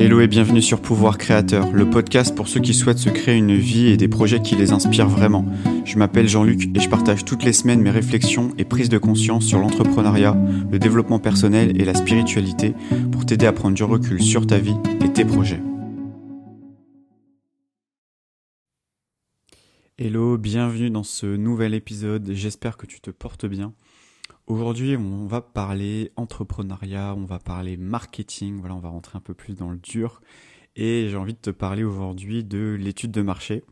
Hello et bienvenue sur Pouvoir Créateur, le podcast pour ceux qui souhaitent se créer une vie et des projets qui les inspirent vraiment. Je m'appelle Jean-Luc et je partage toutes les semaines mes réflexions et prises de conscience sur l'entrepreneuriat, le développement personnel et la spiritualité pour t'aider à prendre du recul sur ta vie et tes projets. Hello, bienvenue dans ce nouvel épisode, j'espère que tu te portes bien. Aujourd'hui, on va parler entrepreneuriat, on va parler marketing, voilà, on va rentrer un peu plus dans le dur. Et j'ai envie de te parler aujourd'hui de l'étude de marché.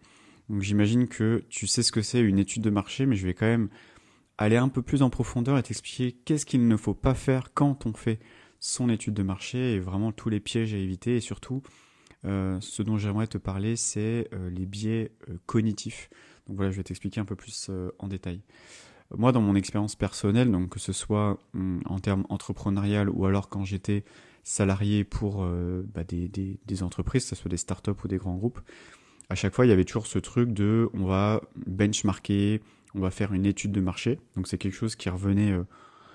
Donc j'imagine que tu sais ce que c'est une étude de marché, mais je vais quand même aller un peu plus en profondeur et t'expliquer qu'est-ce qu'il ne faut pas faire quand on fait son étude de marché et vraiment tous les pièges à éviter et surtout euh, ce dont j'aimerais te parler c'est euh, les biais euh, cognitifs. Donc voilà, je vais t'expliquer un peu plus en détail. Moi, dans mon expérience personnelle, donc que ce soit hum, en termes entrepreneurial ou alors quand j'étais salarié pour euh, bah, des, des, des, entreprises, que ce soit des startups ou des grands groupes, à chaque fois, il y avait toujours ce truc de on va benchmarker, on va faire une étude de marché. Donc c'est quelque chose qui revenait, euh,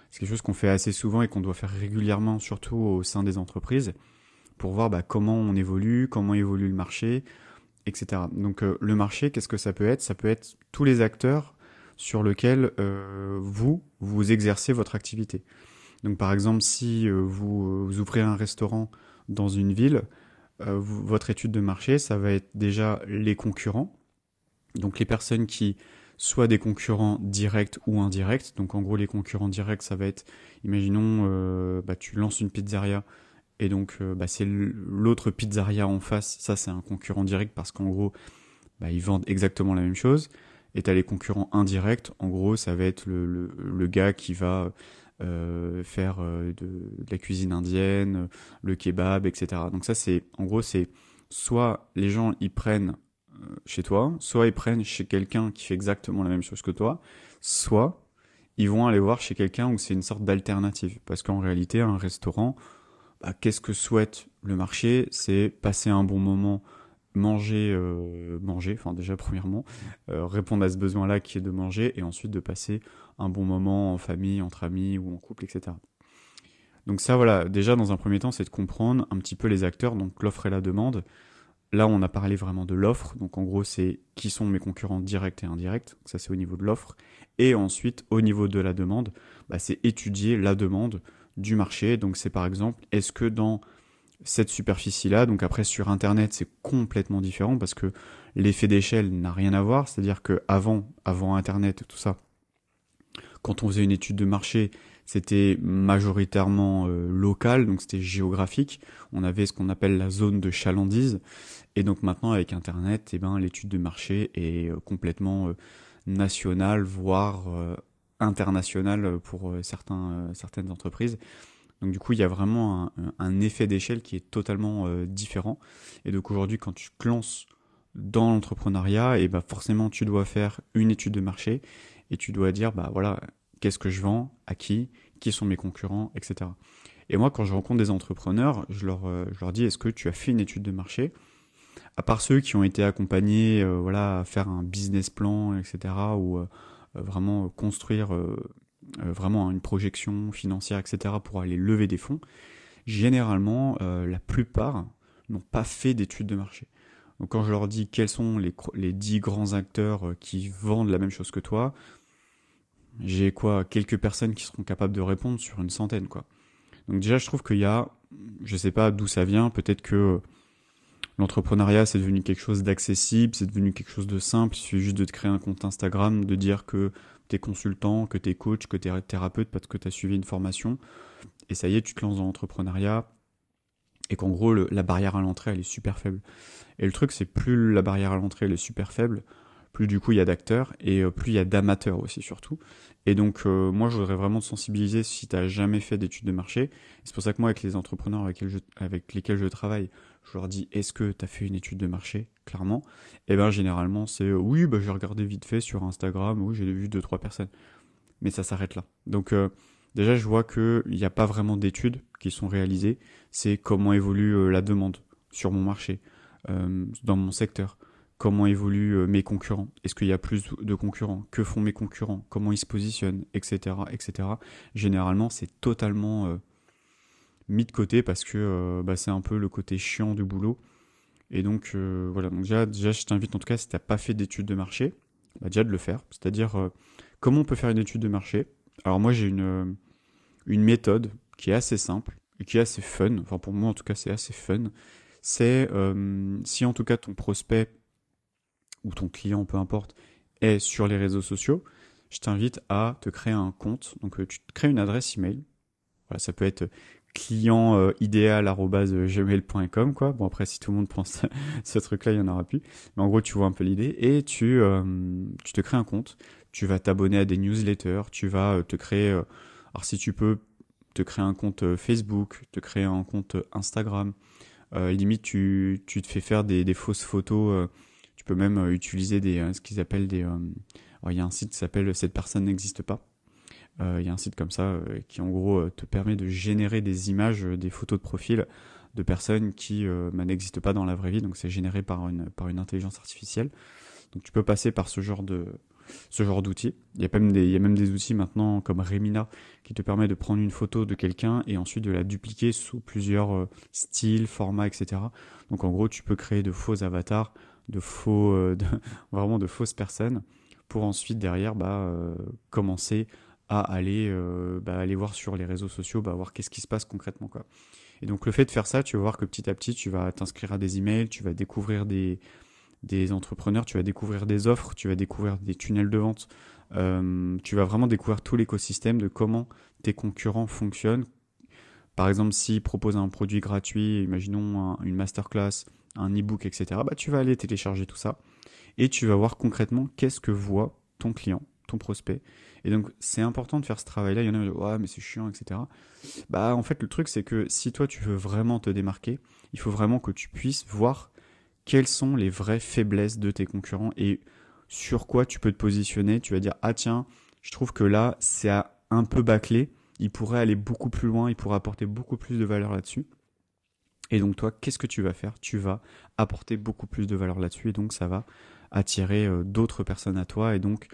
c'est quelque chose qu'on fait assez souvent et qu'on doit faire régulièrement, surtout au sein des entreprises, pour voir bah, comment on évolue, comment évolue le marché, etc. Donc euh, le marché, qu'est-ce que ça peut être? Ça peut être tous les acteurs sur lequel euh, vous, vous exercez votre activité. Donc par exemple, si euh, vous, euh, vous, ouvrez un restaurant dans une ville, votre étude de marché, ça va être déjà les concurrents. Donc les personnes qui, soit des concurrents directs ou indirects. Donc en gros, les concurrents directs, ça va être, imaginons, bah, tu lances une pizzeria et donc bah, c'est l'autre pizzeria en face, ça c'est un concurrent direct parce qu'en gros, bah, ils vendent exactement la même chose. Et t'as les concurrents indirects. En gros, ça va être le, le, gars qui va euh, faire euh, de, de, la cuisine indienne, le kebab, etc. Donc ça, c'est en gros, c'est soit les gens ils prennent euh, chez toi, soit ils prennent chez quelqu'un qui fait exactement la même chose que toi, soit ils vont aller voir chez quelqu'un où c'est une sorte d'alternative. Parce qu'en réalité, un restaurant, bah, qu'est-ce que souhaite le marché? C'est passer un bon moment manger, euh, manger, enfin déjà premièrement, euh, répondre à ce besoin-là qui est de manger et ensuite de passer un bon moment en famille, entre amis ou en couple, etc. Donc ça, voilà, déjà dans un premier temps, c'est de comprendre un petit peu les acteurs, donc l'offre et la demande. Là, on a parlé vraiment de l'offre, donc en gros, c'est qui sont mes concurrents directs et indirects, ça c'est au niveau de l'offre. Et ensuite, au niveau de la demande, bah, c'est étudier la demande du marché. Donc c'est par exemple, est-ce que dans cette superficie-là. Donc après sur Internet c'est complètement différent parce que l'effet d'échelle n'a rien à voir. C'est-à-dire que avant, avant Internet, tout ça, quand on faisait une étude de marché, c'était majoritairement euh, local, donc c'était géographique. On avait ce qu'on appelle la zone de chalandise. Et donc maintenant avec Internet, eh ben, l'étude de marché est euh, complètement euh, nationale, voire internationale pour certains, certaines entreprises. Donc du coup, il y a vraiment un, effet d'échelle qui est totalement euh, différent. Et donc aujourd'hui, quand tu te lances dans l'entrepreneuriat, et bah forcément, tu dois faire une étude de marché et tu dois dire, bah voilà, qu'est-ce que je vends, à qui, qui sont mes concurrents, etc. Et moi, quand je rencontre des entrepreneurs, je leur, euh, je leur dis, est-ce que tu as fait une étude de marché? À part ceux qui ont été accompagnés, euh, voilà, à faire un business plan, etc., ou vraiment construire vraiment une projection financière, etc., pour aller lever des fonds, généralement, euh, la plupart n'ont pas fait d'études de marché. Donc quand je leur dis quels sont les, les 10 grands acteurs euh, qui vendent la même chose que toi, j'ai quoi quelques personnes qui seront capables de répondre sur une centaine quoi. Donc déjà je trouve qu'il y a je sais pas d'où ça vient, peut-être que l'entrepreneuriat c'est devenu quelque chose d'accessible, c'est devenu quelque chose de simple, il suffit juste de te créer un compte Instagram, de dire que t'es consultant, que t'es coach, que t'es thérapeute parce que t'as suivi une formation. Et ça y est, tu te lances dans l'entrepreneuriat. Et qu'en gros, la barrière à l'entrée, elle est super faible. Et le truc, c'est plus la barrière à l'entrée, elle est super faible, plus du coup il y a d'acteurs et euh, plus il y a d'amateurs aussi surtout. Et donc euh, moi je voudrais vraiment te sensibiliser si tu n'as jamais fait d'études de marché. C'est pour ça que moi avec les entrepreneurs avec lesquels je travaille, je leur dis est-ce que tu as fait une étude de marché? Clairement Et eh bien généralement c'est euh, oui bah j'ai regardé vite fait sur Instagram, oui j'ai vu deux trois personnes. Mais ça s'arrête là. Donc déjà je vois qu'il n'y a pas vraiment d'études qui sont réalisées. C'est comment évolue la demande sur mon marché, dans mon secteur comment évoluent euh, mes concurrents, est-ce qu'il y a plus de concurrents, que font mes concurrents, comment ils se positionnent, etc., etc. Généralement, c'est totalement, euh, mis de côté parce que bah, c'est un peu le côté chiant du boulot. Et donc voilà, donc déjà, déjà je t'invite en tout cas si tu n'as pas fait d'études de marché, bah, déjà de le faire. C'est-à-dire comment on peut faire une étude de marché? Alors moi j'ai une, méthode qui est assez simple et qui est assez fun. Enfin pour moi en tout cas c'est assez fun. C'est si en tout cas ton prospect ou ton client, peu importe, est sur les réseaux sociaux, je t'invite à te créer un compte. Donc euh, tu te crées une adresse email. Voilà, ça peut être client euh, idéal@gmail.com quoi. Bon après si tout le monde pense ce truc-là, il y en aura plus. Mais en gros, tu vois un peu l'idée et tu euh, tu te crées un compte. Tu vas t'abonner à des newsletters, tu vas te créer alors si tu peux te créer un compte Facebook, te créer un compte Instagram. limite tu, tu te fais faire des, des fausses photos tu peux même euh, utiliser des, euh, ce qu'ils appellent des... Euh, il y a un site qui s'appelle Cette personne n'existe pas. Il y a un site comme ça qui en gros te permet de générer des images, des photos de profil de personnes qui bah, n'existent pas dans la vraie vie. Donc c'est généré par une, par une intelligence artificielle. Donc tu peux passer par ce genre de, ce genre d'outils. Il y, a même des, y a même des outils maintenant comme Remina qui te permet de prendre une photo de quelqu'un et ensuite de la dupliquer sous plusieurs styles, formats, etc. Donc en gros, tu peux créer de faux avatars de faux, euh, vraiment de fausses personnes, pour ensuite derrière bah, euh, commencer à aller, euh, bah, aller voir sur les réseaux sociaux, bah, voir qu'est-ce qui se passe concrètement. Quoi. Et donc le fait de faire ça, tu vas voir que petit à petit, tu vas t'inscrire à des emails, tu vas découvrir des, des entrepreneurs, tu vas découvrir des offres, tu vas découvrir des tunnels de vente, tu vas vraiment découvrir tout l'écosystème de comment tes concurrents fonctionnent. Par exemple, s'ils proposent un produit gratuit, imaginons une masterclass, un e-book, etc., bah, tu vas aller télécharger tout ça et tu vas voir concrètement qu'est-ce que voit ton client, prospect. Et donc, c'est important de faire ce travail-là. Il y en a qui disent, ouais, mais c'est chiant, etc. Bah, en fait, le truc, c'est que si toi, tu veux vraiment te démarquer, il faut vraiment que tu puisses voir quelles sont les vraies faiblesses de tes concurrents et sur quoi tu peux te positionner. Tu vas dire, ah tiens, je trouve que là, c'est un peu bâclé. Il pourrait aller beaucoup plus loin, il pourrait apporter beaucoup plus de valeur là-dessus. Et donc toi, qu'est-ce que tu vas faire? Tu vas apporter beaucoup plus de valeur là-dessus et donc ça va attirer euh, d'autres personnes à toi. Et donc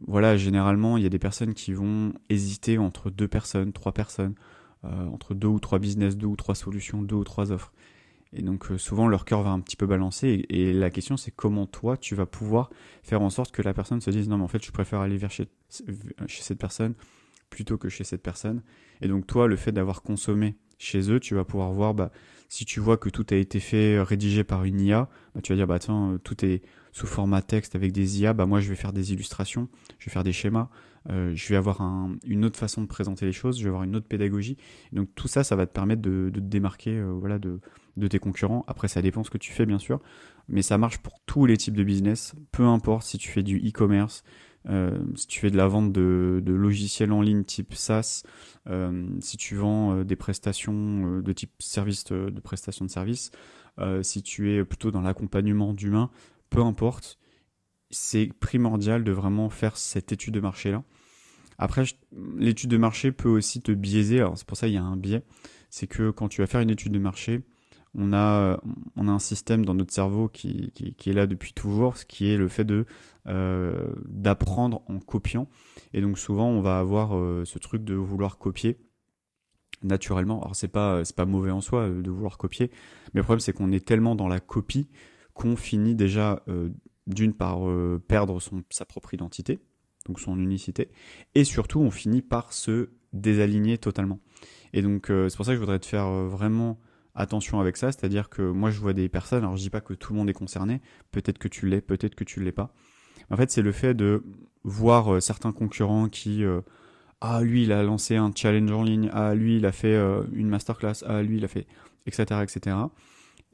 voilà, généralement, il y a des personnes qui vont hésiter entre deux personnes, trois personnes, euh, entre deux ou trois business, deux ou trois solutions, deux ou trois offres. Et donc euh, souvent leur cœur va un petit peu balancer et, la question c'est comment toi tu vas pouvoir faire en sorte que la personne se dise non mais en fait je préfère aller vers chez, cette personne plutôt que chez cette personne. Et donc toi le fait d'avoir consommé chez eux, tu vas pouvoir voir bah, si tu vois que tout a été fait, rédigé par une IA, bah, tu vas dire, bah tiens, euh, tout est sous format texte avec des IA, bah moi je vais faire des illustrations, je vais faire des schémas, euh, je vais avoir une autre façon de présenter les choses, je vais avoir une autre pédagogie. Donc tout ça, ça va te permettre de, te démarquer voilà, de, de, tes concurrents. Après, ça dépend ce que tu fais, bien sûr, mais ça marche pour tous les types de business, peu importe si tu fais du e-commerce, euh, si tu fais de la vente de, de logiciels en ligne type SaaS, euh, si tu vends euh, des prestations de type service de, de prestation de service, si tu es plutôt dans l'accompagnement d'humains, peu importe, c'est primordial de vraiment faire cette étude de marché là. Après, l'étude de marché peut aussi te biaiser. Alors c'est pour ça qu'il y a un biais, c'est que quand tu vas faire une étude de marché, on a, on a un système dans notre cerveau qui, qui, est là depuis toujours, ce qui est le fait de euh, d'apprendre en copiant. Et donc souvent, on va avoir euh, ce truc de vouloir copier naturellement. Alors c'est pas c'est pas mauvais en soi euh, de vouloir copier, mais le problème c'est qu'on est tellement dans la copie qu'on finit déjà d'une part perdre son sa propre identité, donc son unicité, et surtout on finit par se désaligner totalement. Et donc c'est pour ça que je voudrais te faire vraiment attention avec ça, c'est-à-dire que moi je vois des personnes, alors je dis pas que tout le monde est concerné, peut-être que tu l'es, peut-être que tu l'es pas. En fait, c'est le fait de voir euh, certains concurrents qui euh, ah lui il a lancé un challenge en ligne, ah lui il a fait euh, une masterclass, ah lui il a fait etc etc.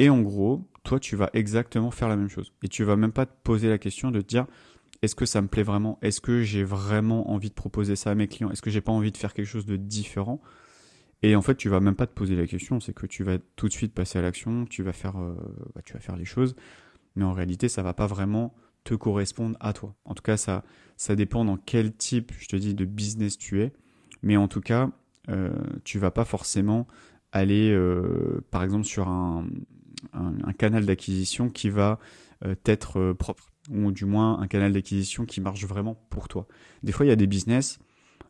Et en gros, toi tu vas exactement faire la même chose. Et tu vas même pas te poser la question de te dire est-ce que ça me plaît vraiment? Est-ce que j'ai vraiment envie de proposer ça à mes clients? Est-ce que j'ai pas envie de faire quelque chose de différent? Et en fait, tu vas même pas te poser la question, c'est que tu vas tout de suite passer à l'action, tu vas faire, euh, bah, tu vas faire les choses, mais en réalité, ça va pas vraiment te correspondre à toi. En tout cas, ça, ça dépend dans quel type, je te dis, de business tu es, mais en tout cas, euh, tu vas pas forcément aller, euh, par exemple, sur un, un, canal d'acquisition qui va euh, être propre, ou du moins un canal d'acquisition qui marche vraiment pour toi. Des fois, il y a des business,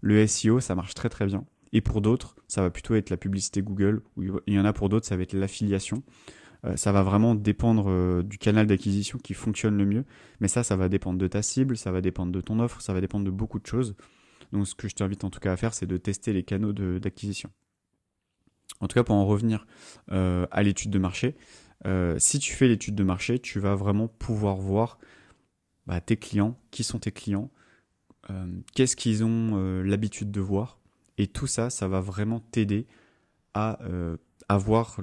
le SEO, ça marche très très bien Et pour d'autres, ça va plutôt être la publicité Google, ou il y en a pour d'autres, ça va être l'affiliation. Euh, ça va vraiment dépendre euh, du canal d'acquisition qui fonctionne le mieux. Mais ça, ça va dépendre de ta cible, ça va dépendre de ton offre, ça va dépendre de beaucoup de choses. Donc ce que je t'invite en tout cas à faire, c'est de tester les canaux d'acquisition. En tout cas, pour en revenir euh, à l'étude de marché, si tu fais l'étude de marché, tu vas vraiment pouvoir voir bah, tes clients, qui sont tes clients, qu'est-ce qu'ils ont l'habitude de voir. Et tout ça, ça va vraiment t'aider à avoir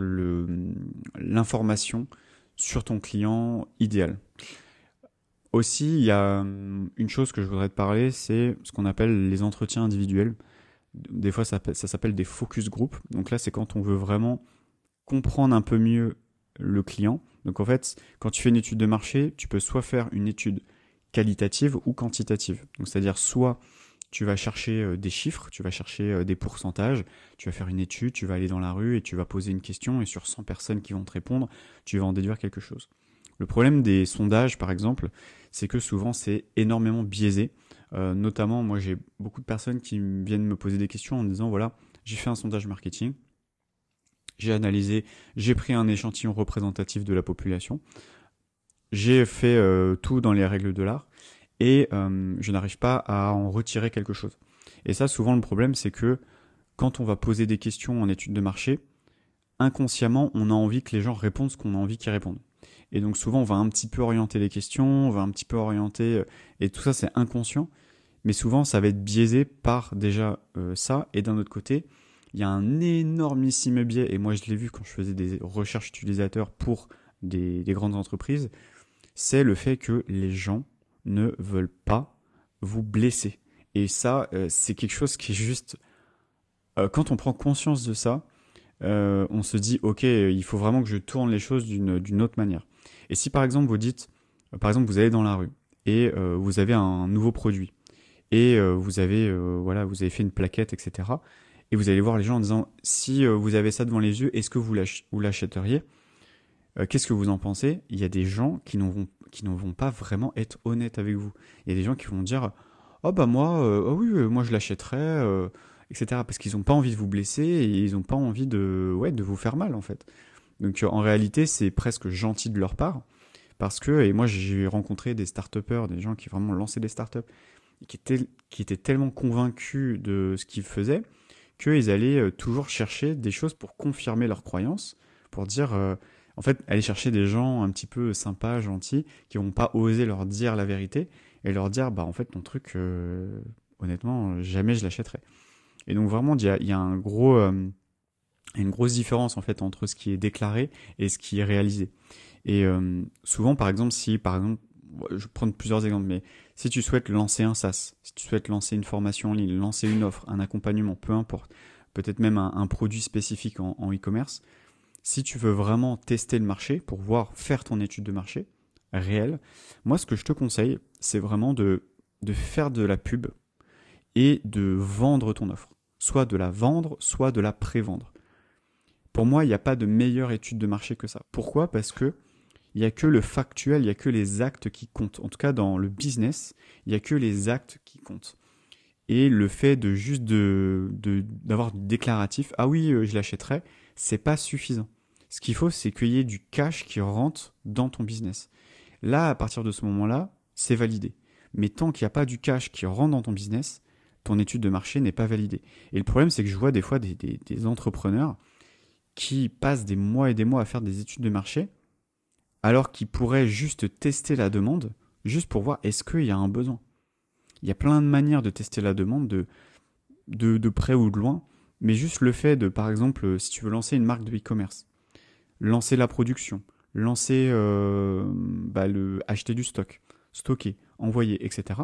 l'information sur ton client idéal. Aussi, il y a hum, une chose que je voudrais te parler, c'est ce qu'on appelle les entretiens individuels. Des fois, ça, s'appelle des focus group. Donc là, c'est quand on veut vraiment comprendre un peu mieux le client. Donc en fait, quand tu fais une étude de marché, tu peux soit faire une étude qualitative ou quantitative. Donc c'est-à-dire soit tu vas chercher euh, des chiffres, tu vas chercher euh, des pourcentages, tu vas faire une étude, tu vas aller dans la rue et tu vas poser une question et sur 100 personnes qui vont te répondre, tu vas en déduire quelque chose. Le problème des sondages, par exemple, c'est que souvent c'est énormément biaisé. Euh, notamment, moi j'ai beaucoup de personnes qui viennent me poser des questions en disant voilà, j'ai fait un sondage marketing, j'ai analysé, j'ai pris un échantillon représentatif de la population, j'ai fait tout dans les règles de l'art, et euh, je n'arrive pas à en retirer quelque chose. Et ça, souvent, le problème, c'est que quand on va poser des questions en étude de marché, inconsciemment, on a envie que les gens répondent ce qu'on a envie qu'ils répondent. Et donc souvent, on va un petit peu orienter les questions, on va un petit peu orienter, euh, et tout ça, c'est inconscient. Mais souvent, ça va être biaisé par déjà euh, ça. Et d'un autre côté, il y a un énormissime biais, et moi je l'ai vu quand je faisais des recherches utilisateurs pour des grandes entreprises, c'est le fait que les gens ne veulent pas vous blesser. Et ça, euh, c'est quelque chose qui est juste... Quand on prend conscience de ça, euh, on se dit, ok, il faut vraiment que je tourne les choses d'une autre manière. Et si par exemple vous dites, par exemple vous allez dans la rue et vous avez un nouveau produit et vous avez voilà vous avez fait une plaquette etc et vous allez voir les gens en disant si vous avez ça devant les yeux est-ce que vous l'achèteriez? Qu'est-ce que vous en pensez? Il y a des gens qui n'auront qui ne vont pas vraiment être honnêtes avec vous. Il y a des gens qui vont dire Oh bah moi, euh, oh oui, moi je l'achèterais, euh, etc. Parce qu'ils n'ont pas envie de vous blesser et ils n'ont pas envie de, ouais, de vous faire mal en fait. Donc en réalité, c'est presque gentil de leur part. Parce que, et moi j'ai rencontré des start des gens qui vraiment lancé des startups, qui étaient, qui étaient tellement convaincus de ce qu'ils faisaient, qu'ils allaient euh, toujours chercher des choses pour confirmer leurs croyances, pour dire en fait, aller chercher des gens un petit peu sympas, gentils, qui vont pas oser leur dire la vérité et leur dire, bah en fait, ton truc, euh, honnêtement, jamais je l'achèterai. Et donc vraiment, il y a, euh, une grosse différence en fait entre ce qui est déclaré et ce qui est réalisé. Et euh, souvent, par exemple, si par exemple, je vais prendre plusieurs exemples, mais si tu souhaites lancer un SaaS, si tu souhaites lancer une formation en ligne, lancer une offre, un accompagnement, peu importe, peut-être même un, produit spécifique en e-commerce, si tu veux vraiment tester le marché pour voir faire ton étude de marché réelle, moi ce que je te conseille, c'est vraiment de faire de la pub et de vendre ton offre. Soit de la vendre, soit de la pré-vendre. Pour moi, il n'y a pas de meilleure étude de marché que ça. Pourquoi? Parce que il n'y a que le factuel, il n'y a que les actes qui comptent. En tout cas, dans le business, il n'y a que les actes qui comptent. Et le fait de juste de, d'avoir du déclaratif, ah oui, euh, je l'achèterai, c'est pas suffisant. Ce qu'il faut, c'est qu'il y ait du cash qui rentre dans ton business. Là, à partir de ce moment-là, c'est validé. Mais tant qu'il n'y a pas du cash qui rentre dans ton business, ton étude de marché n'est pas validée. Et le problème, c'est que je vois des fois des, entrepreneurs qui passent des mois et des mois à faire des études de marché, alors qu'ils pourraient juste tester la demande, juste pour voir est-ce qu'il y a un besoin? Il y a plein de manières de tester la demande, de, près ou de loin, mais juste le fait de, par exemple, si tu veux lancer une marque de e-commerce, lancer la production, lancer, euh, bah, le, acheter du stock, stocker, envoyer, etc.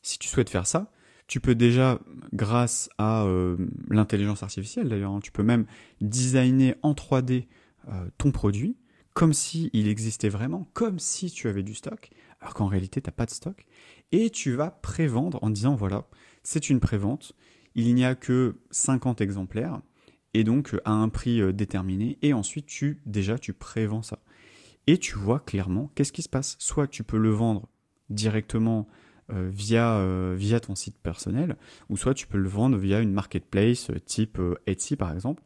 Si tu souhaites faire ça, tu peux déjà, grâce à euh, l'intelligence artificielle d'ailleurs, hein, tu peux même designer en 3D euh, ton produit comme si existait vraiment, comme si tu avais du stock, alors qu'en réalité tu n'as pas de stock, et tu vas prévendre en disant voilà, c'est une prévente, il n'y a que 50 exemplaires, et donc à un prix euh, déterminé, et ensuite tu déjà tu prévends ça. Et tu vois clairement qu'est-ce qui se passe. Soit tu peux le vendre directement via, via ton site personnel, ou soit tu peux le vendre via une marketplace type Etsy par exemple.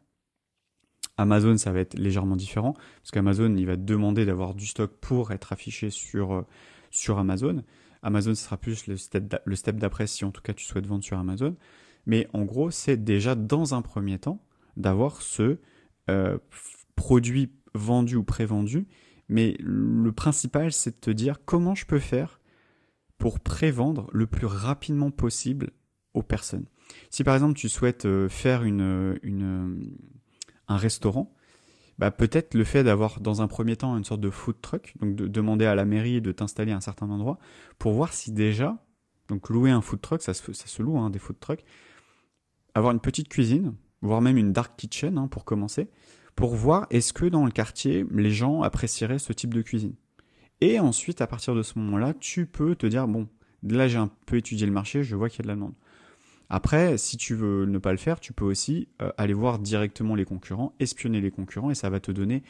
Amazon, ça va être légèrement différent, parce qu'Amazon, il va te demander d'avoir du stock pour être affiché sur, sur Amazon. Amazon, ce sera plus le step, d'après si en tout cas tu souhaites vendre sur Amazon. Mais en gros, c'est déjà dans un premier temps d'avoir ce euh, produit vendu ou pré-vendu. Mais le principal, c'est de te dire comment je peux faire pour pré-vendre le plus rapidement possible aux personnes. Si par exemple tu souhaites euh, faire une, un restaurant, bah peut-être le fait d'avoir dans un premier temps une sorte de food truck, donc de demander à la mairie de t'installer à un certain endroit, pour voir si déjà, donc louer un food truck, ça se, ça se loue hein, des food trucks, avoir une petite cuisine, voire même une dark kitchen hein, pour commencer, pour voir est-ce que dans le quartier, les gens apprécieraient ce type de cuisine. Et ensuite, à partir de ce moment-là, tu peux te dire, bon, là j'ai un peu étudié le marché, je vois qu'il y a de la demande. Après, si tu veux ne pas le faire, tu peux aussi euh, aller voir directement les concurrents, espionner les concurrents, et ça va te donner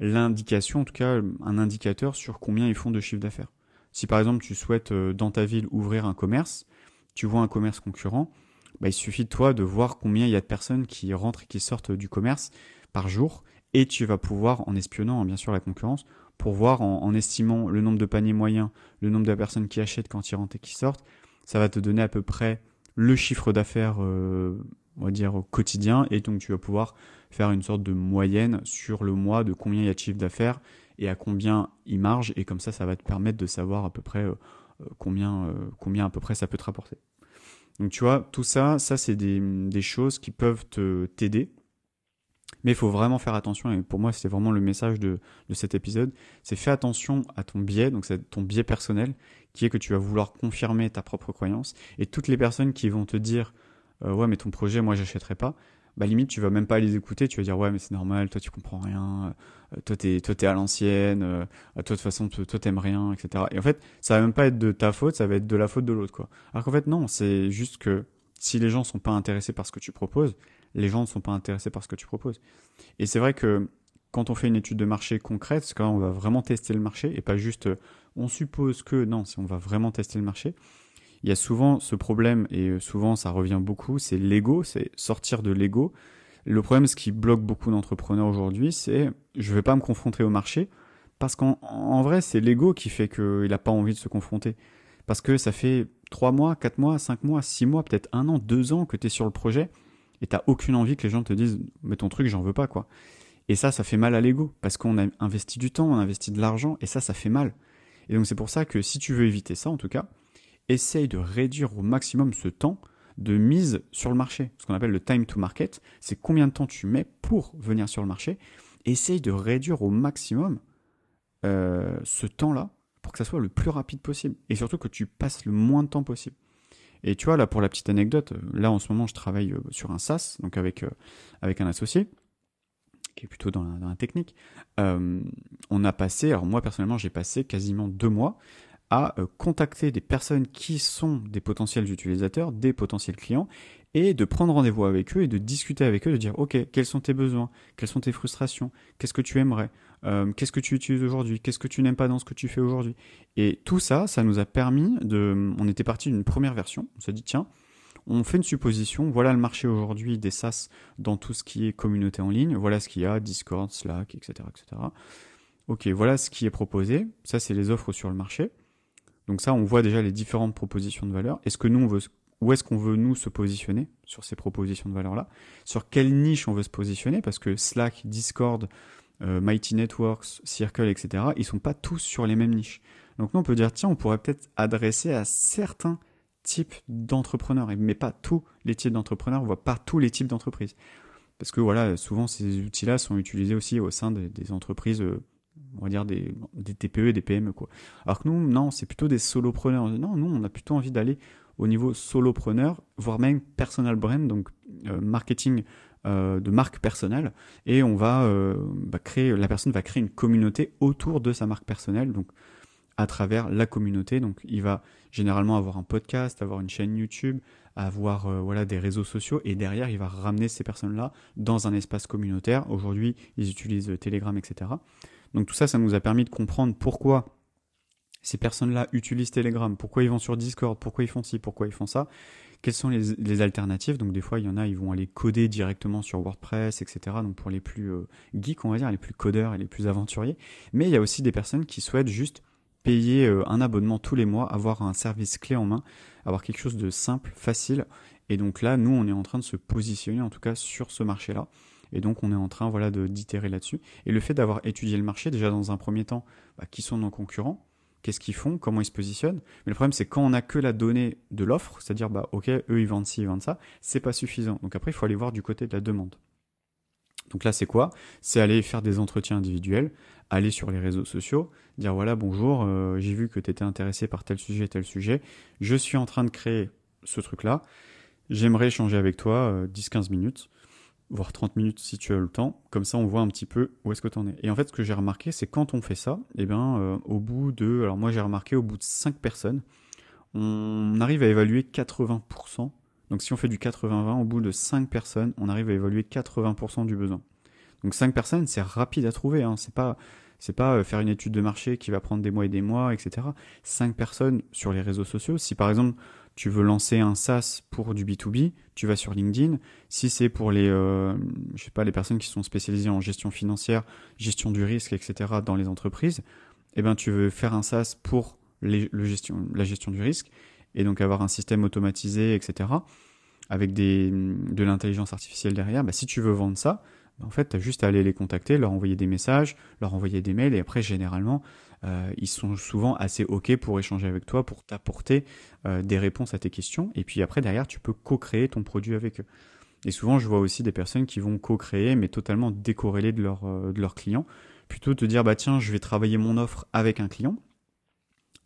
l'indication, en tout cas un indicateur sur combien ils font de chiffre d'affaires. Si par exemple tu souhaites euh, dans ta ville ouvrir un commerce, tu vois un commerce concurrent, bah, il suffit de toi de voir combien il y a de personnes qui rentrent et qui sortent du commerce par jour, et tu vas pouvoir, en espionnant hein, bien sûr la concurrence, pour voir en, estimant le nombre de paniers moyens, le nombre de personnes qui achètent quand ils rentrent et qui sortent, ça va te donner à peu près le chiffre d'affaires, euh, on va dire, quotidien, et donc tu vas pouvoir faire une sorte de moyenne sur le mois de combien il y a de chiffre d'affaires et à combien il marge, et comme ça, ça va te permettre de savoir à peu près euh, combien, euh, combien à peu près ça peut te rapporter. Donc tu vois, tout ça, ça c'est des, des choses qui peuvent te t'aider. Mais il faut vraiment faire attention, et pour moi c'est vraiment le message de, de cet épisode, c'est fais attention à ton biais, donc c'est ton biais personnel, qui est que tu vas vouloir confirmer ta propre croyance, et toutes les personnes qui vont te dire euh, ouais mais ton projet moi j'achèterai pas, bah limite tu vas même pas les écouter, tu vas dire ouais mais c'est normal, toi tu comprends rien, euh, toi t'es toi à l'ancienne, euh, toi de toute façon toi t'aimes rien, etc. Et en fait ça va même pas être de ta faute, ça va être de la faute de l'autre quoi. Alors qu'en fait non, c'est juste que si les gens sont pas intéressés par ce que tu proposes, les gens ne sont pas intéressés par ce que tu proposes. Et c'est vrai que quand on fait une étude de marché concrète, quand on va vraiment tester le marché et pas juste on suppose que non, si on va vraiment tester le marché, il y a souvent ce problème et souvent ça revient beaucoup, c'est l'ego, c'est sortir de l'ego. Le problème, ce qui bloque beaucoup d'entrepreneurs aujourd'hui, c'est je vais pas me confronter au marché parce qu'en vrai, c'est l'ego qui fait qu'il n'a pas envie de se confronter. Parce que ça fait 3 mois, 4 mois, 5 mois, 6 mois, peut-être un an, 2 ans que tu es sur le projet et t'as aucune envie que les gens te disent mais ton truc j'en veux pas quoi. Et ça, ça fait mal à l'ego parce qu'on a investi du temps, on a investi de l'argent et ça, ça fait mal. Et donc c'est pour ça que si tu veux éviter ça, en tout cas, essaye de réduire au maximum ce temps de mise sur le marché. Ce qu'on appelle le time to market, c'est combien de temps tu mets pour venir sur le marché. Essaye de réduire au maximum euh, ce temps-là pour que ça soit le plus rapide possible. Et surtout que tu passes le moins de temps possible. Et tu vois, là, pour la petite anecdote, là, en ce moment, je travaille euh, sur un SaaS, donc avec, euh, avec un associé qui est plutôt dans la, technique, euh, on a passé, alors moi personnellement j'ai passé quasiment deux mois à contacter des personnes qui sont des potentiels utilisateurs, des potentiels clients, et de prendre rendez-vous avec eux et de discuter avec eux, de dire ok, quels sont tes besoins, quelles sont tes frustrations, qu'est-ce que tu aimerais, euh, qu'est-ce que tu utilises aujourd'hui, qu'est-ce que tu n'aimes pas dans ce que tu fais aujourd'hui? Et tout ça, ça nous a permis de... On était parti d'une première version, on s'est dit tiens, on fait une supposition, voilà le marché aujourd'hui des SaaS dans tout ce qui est communauté en ligne, voilà ce qu'il y a, Discord, Slack, etc., etc. Ok, voilà ce qui est proposé, ça c'est les offres sur le marché. Donc ça, on voit déjà les différentes propositions de valeur. Est-ce que nous, on veut, où est-ce qu'on veut nous se positionner sur ces propositions de valeur-là Sur quelle niche on veut se positionner Parce que Slack, Discord, euh, Mighty Networks, Circle, etc., ils sont pas tous sur les mêmes niches. Donc nous, on peut dire, tiens, on pourrait peut-être adresser à certains types d'entrepreneurs, mais pas tous les types d'entrepreneurs, voire pas tous les types d'entreprises. Parce que voilà, souvent ces outils-là sont utilisés aussi au sein des, entreprises, euh, on va dire des, TPE des PME. Quoi. Alors que nous, non, c'est plutôt des solopreneurs. Non, nous, on a plutôt envie d'aller au niveau solopreneur, voire même personal brand, donc euh, marketing euh, de marque personnelle, et on va bah, créer, la personne va créer une communauté autour de sa marque personnelle. Donc à travers la communauté. Donc il va généralement avoir un podcast, avoir une chaîne YouTube, avoir euh, voilà des réseaux sociaux et derrière il va ramener ces personnes-là dans un espace communautaire. Aujourd'hui ils utilisent Telegram, etc. Donc tout ça, ça nous a permis de comprendre pourquoi ces personnes-là utilisent Telegram, pourquoi ils vont sur Discord, pourquoi ils font ci, pourquoi ils font ça, quelles sont les, alternatives? Donc des fois, il y en a, ils vont aller coder directement sur WordPress, etc. Donc pour les plus euh, geeks, on va dire, les plus codeurs et les plus aventuriers. Mais il y a aussi des personnes qui souhaitent juste payer euh, un abonnement tous les mois, avoir un service clé en main, avoir quelque chose de simple, facile. Et donc là, nous, on est en train de se positionner, en tout cas, sur ce marché-là. Et donc, on est en train voilà, d'itérer là-dessus. Et le fait d'avoir étudié le marché, déjà dans un premier temps, bah, qui sont nos concurrents, qu'est-ce qu'ils font, comment ils se positionnent. Mais le problème, c'est quand on n'a que la donnée de l'offre, c'est-à-dire, bah, ok, eux, ils vendent ci, ils vendent ça, c'est pas suffisant. Donc après, il faut aller voir du côté de la demande. Donc là, c'est quoi? C'est aller faire des entretiens individuels, aller sur les réseaux sociaux, dire voilà, bonjour, euh, j'ai vu que tu étais intéressé par tel sujet, tel sujet, je suis en train de créer ce truc-là, j'aimerais échanger avec toi 10-15 euh, minutes voire 30 minutes si tu as le temps. Comme ça, on voit un petit peu où est-ce que tu en es. Et en fait, ce que j'ai remarqué, c'est quand on fait ça, eh bien, euh, au bout de, alors moi j'ai remarqué au bout de 5 personnes, on arrive à évaluer 80%. Donc si on fait du 80-20, au bout de 5 personnes, on arrive à évaluer 80% du besoin. Donc 5 personnes, c'est rapide à trouver. Hein. C'est pas c'est pas euh, faire une étude de marché qui va prendre des mois et des mois, etc. 5 personnes sur les réseaux sociaux. Si par exemple tu veux lancer un SaaS pour du B2B, tu vas sur LinkedIn. Si c'est pour les, euh, je sais pas, les personnes qui sont spécialisées en gestion financière, gestion du risque, etc. dans les entreprises, eh ben, tu veux faire un SaaS pour la gestion du risque et donc avoir un système automatisé, etc. avec de l'intelligence artificielle derrière. Bah, si tu veux vendre ça, bah, en fait, tu as juste à aller les contacter, leur envoyer des messages, leur envoyer des mails et après, généralement, euh, ils sont souvent assez OK pour échanger avec toi, pour t'apporter euh, des réponses à tes questions. Et puis après, derrière, tu peux co-créer ton produit avec eux. Et souvent, je vois aussi des personnes qui vont co-créer, mais totalement décorrélées de, leur, euh, de leurs clients. Plutôt te dire, bah tiens, je vais travailler mon offre avec un client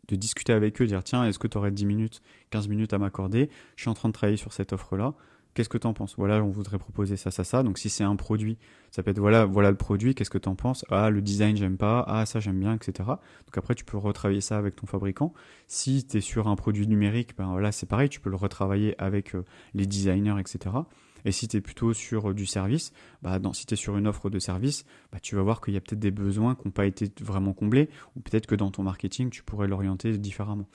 de discuter avec eux, dire tiens, est-ce que tu aurais 10 minutes, 15 minutes à m'accorder? Je suis en train de travailler sur cette offre-là. Qu'est-ce que tu en penses? Voilà, on voudrait proposer ça, ça, ça. Donc si c'est un produit, ça peut être voilà, voilà le produit, qu'est-ce que tu en penses? Ah, le design, j'aime pas. Ah, ça, j'aime bien, etc. Donc après, tu peux retravailler ça avec ton fabricant. Si tu es sur un produit numérique, ben voilà, c'est pareil, tu peux le retravailler avec euh, les designers, etc. Et si tu es plutôt sur euh, du service, bah, dans, si tu es sur une offre de service, bah, tu vas voir qu'il y a peut-être des besoins qui n'ont pas été vraiment comblés, ou peut-être que dans ton marketing, tu pourrais l'orienter différemment.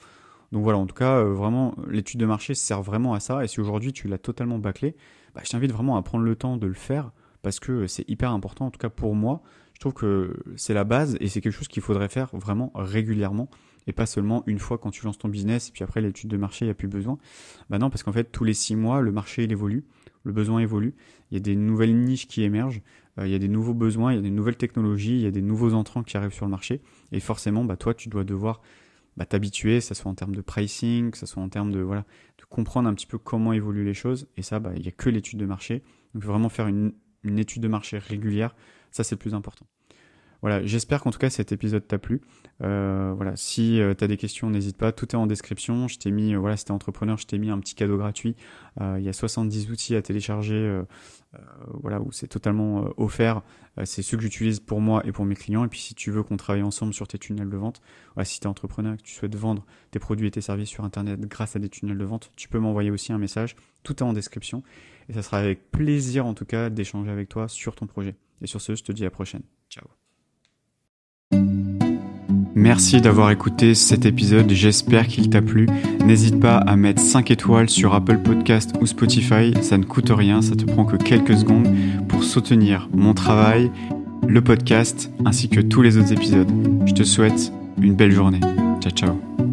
Donc voilà, en tout cas, euh, vraiment, l'étude de marché sert vraiment à ça. Et si aujourd'hui tu l'as totalement bâclé, bah, je t'invite vraiment à prendre le temps de le faire parce que c'est hyper important. En tout cas pour moi, je trouve que c'est la base et c'est quelque chose qu'il faudrait faire vraiment régulièrement et pas seulement une fois quand tu lances ton business et puis après l'étude de marché, il n'y a plus besoin. Bah non, parce qu'en fait, tous les six mois, le marché il évolue, le besoin évolue, il y a des nouvelles niches qui émergent, euh, il y a des nouveaux besoins, il y a des nouvelles technologies, il y a des nouveaux entrants qui arrivent sur le marché et forcément, bah, toi, tu dois devoir bah, t'habituer, que ce soit en termes de pricing, que ce soit en termes de voilà, de comprendre un petit peu comment évoluent les choses. Et ça, bah, il n'y a que l'étude de marché. Donc vraiment faire une, une étude de marché régulière, ça c'est le plus important. Voilà, j'espère qu'en tout cas cet épisode t'a plu. Euh, voilà, si euh, tu des questions, n'hésite pas, tout est en description. Je t'ai mis, euh, voilà, si t'es entrepreneur, je t'ai mis un petit cadeau gratuit. il y a 70 outils à télécharger, voilà, où c'est totalement offert. c'est ceux que j'utilise pour moi et pour mes clients. Et puis si tu veux qu'on travaille ensemble sur tes tunnels de vente, voilà, si tu es entrepreneur, que tu souhaites vendre tes produits et tes services sur Internet grâce à des tunnels de vente, tu peux m'envoyer aussi un message. Tout est en description. Et ça sera avec plaisir en tout cas d'échanger avec toi sur ton projet. Et sur ce, je te dis à la prochaine. Ciao. Merci d'avoir écouté cet épisode, j'espère qu'il t'a plu. N'hésite pas à mettre 5 étoiles sur Apple Podcast ou Spotify, ça ne coûte rien, ça te prend que quelques secondes pour soutenir mon travail, le podcast ainsi que tous les autres épisodes. Je te souhaite une belle journée. Ciao ciao.